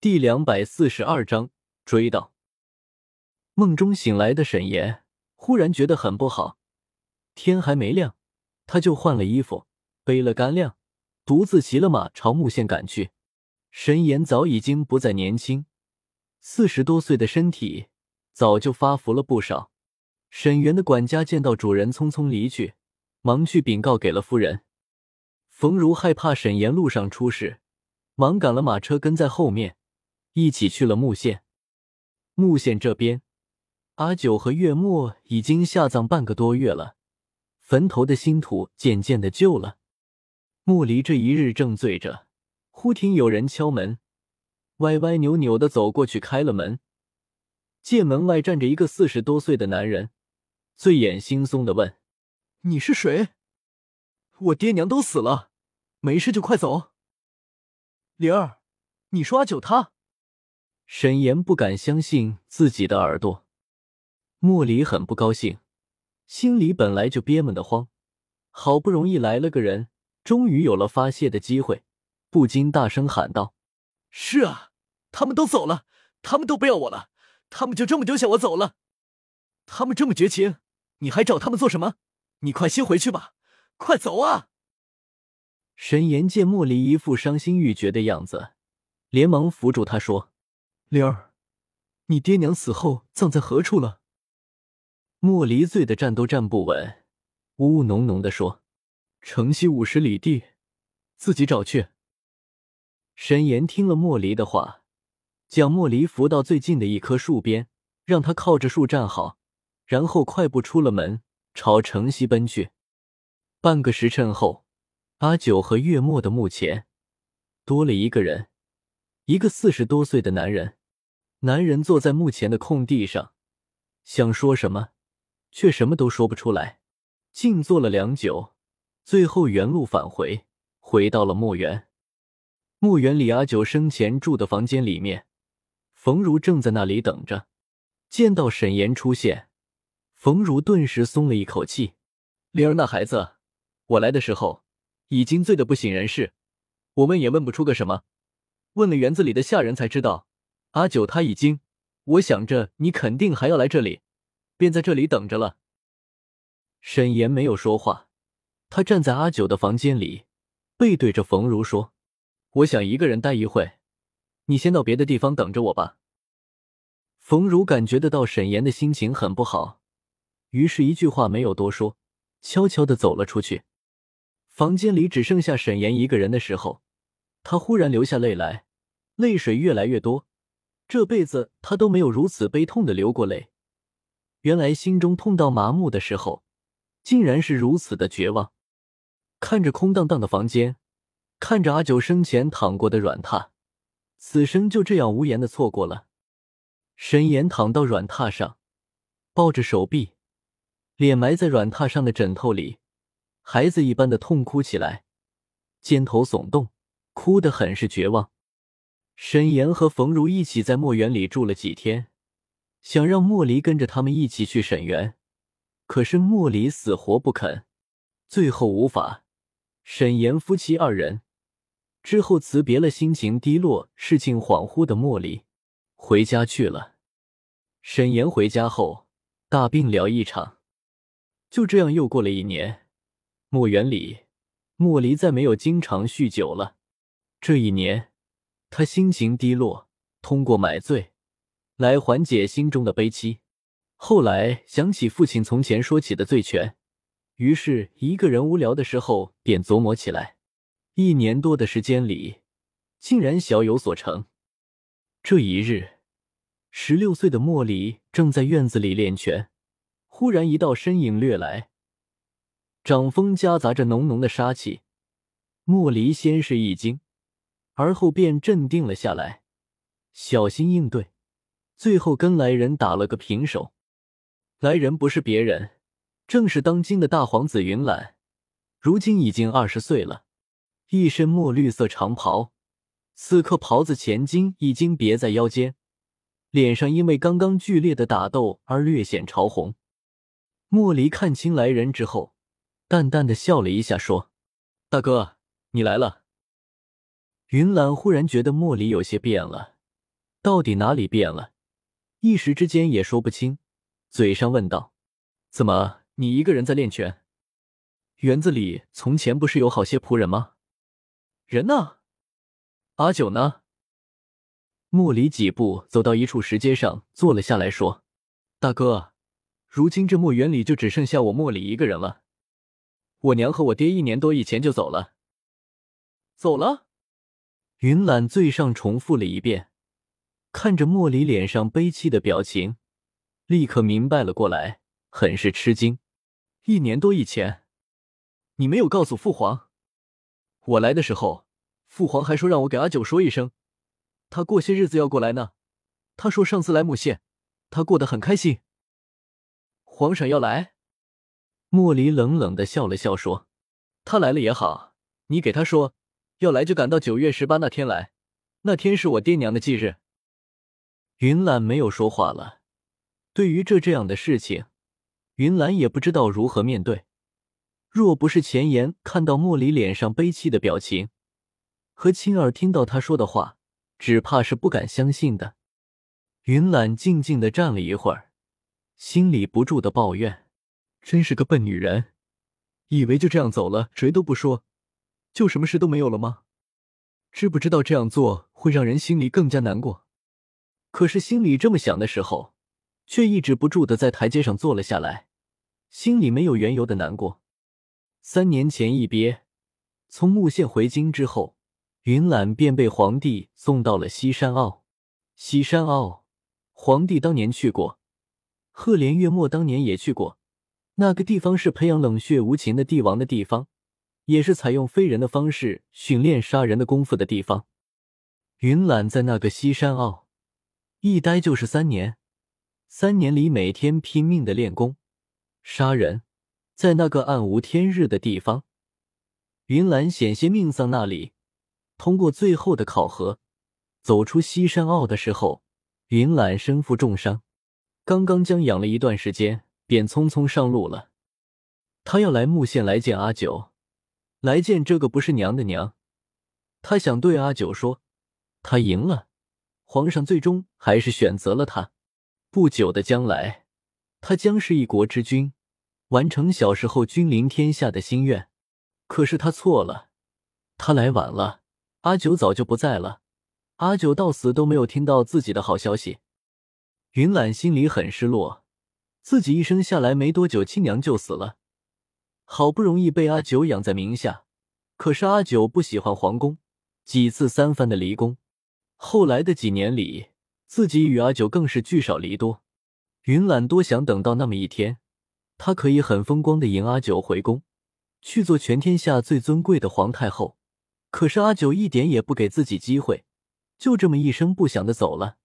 第两百四十二章追到。梦中醒来的沈岩忽然觉得很不好，天还没亮，他就换了衣服，背了干粮，独自骑了马朝木县赶去。沈岩早已经不再年轻，四十多岁的身体早就发福了不少。沈园的管家见到主人匆匆离去，忙去禀告给了夫人。冯如害怕沈岩路上出事，忙赶了马车跟在后面，一起去了木县。木县这边，阿九和月末已经下葬半个多月了，坟头的新土渐渐的旧了。莫离这一日正醉着，忽听有人敲门，歪歪扭扭的走过去开了门，见门外站着一个四十多岁的男人。醉眼惺忪的问：“你是谁？我爹娘都死了，没事就快走。”灵儿，你说阿九他？沈岩不敢相信自己的耳朵。莫离很不高兴，心里本来就憋闷的慌，好不容易来了个人，终于有了发泄的机会，不禁大声喊道：“是啊，他们都走了，他们都不要我了，他们就这么丢下我走了，他们这么绝情。”你还找他们做什么？你快先回去吧，快走啊！沈岩见莫离一副伤心欲绝的样子，连忙扶住他说：“灵儿，你爹娘死后葬在何处了？”莫离醉得站都站不稳，呜呜哝哝的说：“城西五十里地，自己找去。”沈岩听了莫离的话，将莫离扶到最近的一棵树边，让他靠着树站好。然后快步出了门，朝城西奔去。半个时辰后，阿九和月末的墓前多了一个人，一个四十多岁的男人。男人坐在墓前的空地上，想说什么，却什么都说不出来。静坐了良久，最后原路返回，回到了墓园。墓园里，阿九生前住的房间里面，冯如正在那里等着。见到沈岩出现。冯如顿时松了一口气，灵儿那孩子，我来的时候已经醉得不省人事，我问也问不出个什么，问了园子里的下人才知道，阿九他已经，我想着你肯定还要来这里，便在这里等着了。沈岩没有说话，他站在阿九的房间里，背对着冯如说：“我想一个人待一会，你先到别的地方等着我吧。”冯如感觉得到沈岩的心情很不好。于是，一句话没有多说，悄悄的走了出去。房间里只剩下沈岩一个人的时候，他忽然流下泪来，泪水越来越多。这辈子他都没有如此悲痛的流过泪。原来心中痛到麻木的时候，竟然是如此的绝望。看着空荡荡的房间，看着阿九生前躺过的软榻，此生就这样无言的错过了。沈岩躺到软榻上，抱着手臂。脸埋在软榻上的枕头里，孩子一般的痛哭起来，肩头耸动，哭得很是绝望。沈岩和冯如一起在墨园里住了几天，想让莫离跟着他们一起去沈园，可是莫离死活不肯。最后无法，沈岩夫妻二人之后辞别了心情低落、事情恍惚的莫离，回家去了。沈岩回家后大病了一场。就这样又过了一年，墨园里，莫离再没有经常酗酒了。这一年，他心情低落，通过买醉来缓解心中的悲戚。后来想起父亲从前说起的醉拳，于是一个人无聊的时候便琢磨起来。一年多的时间里，竟然小有所成。这一日，十六岁的莫离正在院子里练拳。忽然，一道身影掠来，掌风夹杂着浓浓的杀气。莫离先是一惊，而后便镇定了下来，小心应对，最后跟来人打了个平手。来人不是别人，正是当今的大皇子云岚，如今已经二十岁了，一身墨绿色长袍，此刻袍子前襟已经别在腰间，脸上因为刚刚剧烈的打斗而略显潮红。莫离看清来人之后，淡淡的笑了一下，说：“大哥，你来了。”云岚忽然觉得莫离有些变了，到底哪里变了？一时之间也说不清，嘴上问道：“怎么，你一个人在练拳？园子里从前不是有好些仆人吗？人呢？阿九呢？”莫离几步走到一处石阶上坐了下来，说：“大哥，如今这墓园里就只剩下我莫离一个人了。我娘和我爹一年多以前就走了。走了。”云岚最上重复了一遍。看着莫离脸上悲戚的表情，立刻明白了过来，很是吃惊。一年多以前，你没有告诉父皇。我来的时候，父皇还说让我给阿九说一声，他过些日子要过来呢。他说上次来木县，他过得很开心。皇上要来，莫离冷冷的笑了笑说：“他来了也好，你给他说，要来就赶到九月十八那天来，那天是我爹娘的忌日。”云岚没有说话了。对于这这样的事情，云岚也不知道如何面对。若不是前言看到莫离脸上悲戚的表情，和亲耳听到他说的话，只怕是不敢相信的。云岚静静的站了一会儿，心里不住的抱怨：“真是个笨女人，以为就这样走了，谁都不说，就什么事都没有了吗？知不知道这样做会让人心里更加难过？”可是心里这么想的时候，却抑制不住的在台阶上坐了下来，心里没有缘由的难过。三年前一别，从木县回京之后，云岚便被皇帝送到了西山坳。西山坳，皇帝当年去过，赫连月墨当年也去过。那个地方是培养冷血无情的帝王的地方，也是采用非人的方式训练杀人的功夫的地方。云岚在那个西山坳。一待就是三年，三年里每天拼命的练功、杀人，在那个暗无天日的地方，云岚险些命丧那里。通过最后的考核，走出西山坳的时候，云岚身负重伤，刚刚将养了一段时间，便匆匆上路了。他要来木县来见阿九，来见这个不是娘的娘。他想对阿九说，他赢了。皇上最终还是选择了他。不久的将来，他将是一国之君，完成小时候君临天下的心愿。可是他错了，他来晚了。阿九早就不在了，阿九到死都没有听到自己的好消息。云岚心里很失落，自己一生下来没多久，亲娘就死了，好不容易被阿九养在名下，可是阿九不喜欢皇宫，几次三番的离宫。后来的几年里，自己与阿九更是聚少离多。云岚多想等到那么一天，她可以很风光的迎阿九回宫，去做全天下最尊贵的皇太后。可是阿九一点也不给自己机会，就这么一声不响的走了。